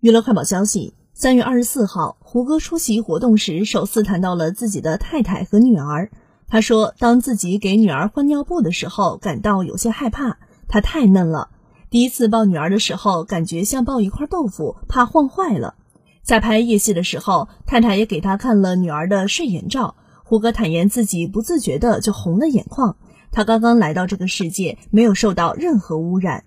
娱乐快报消息：三月二十四号，胡歌出席活动时，首次谈到了自己的太太和女儿。他说，当自己给女儿换尿布的时候，感到有些害怕，她太嫩了。第一次抱女儿的时候，感觉像抱一块豆腐，怕晃坏了。在拍夜戏的时候，太太也给他看了女儿的睡眼照。胡歌坦言自己不自觉的就红了眼眶。他刚刚来到这个世界，没有受到任何污染。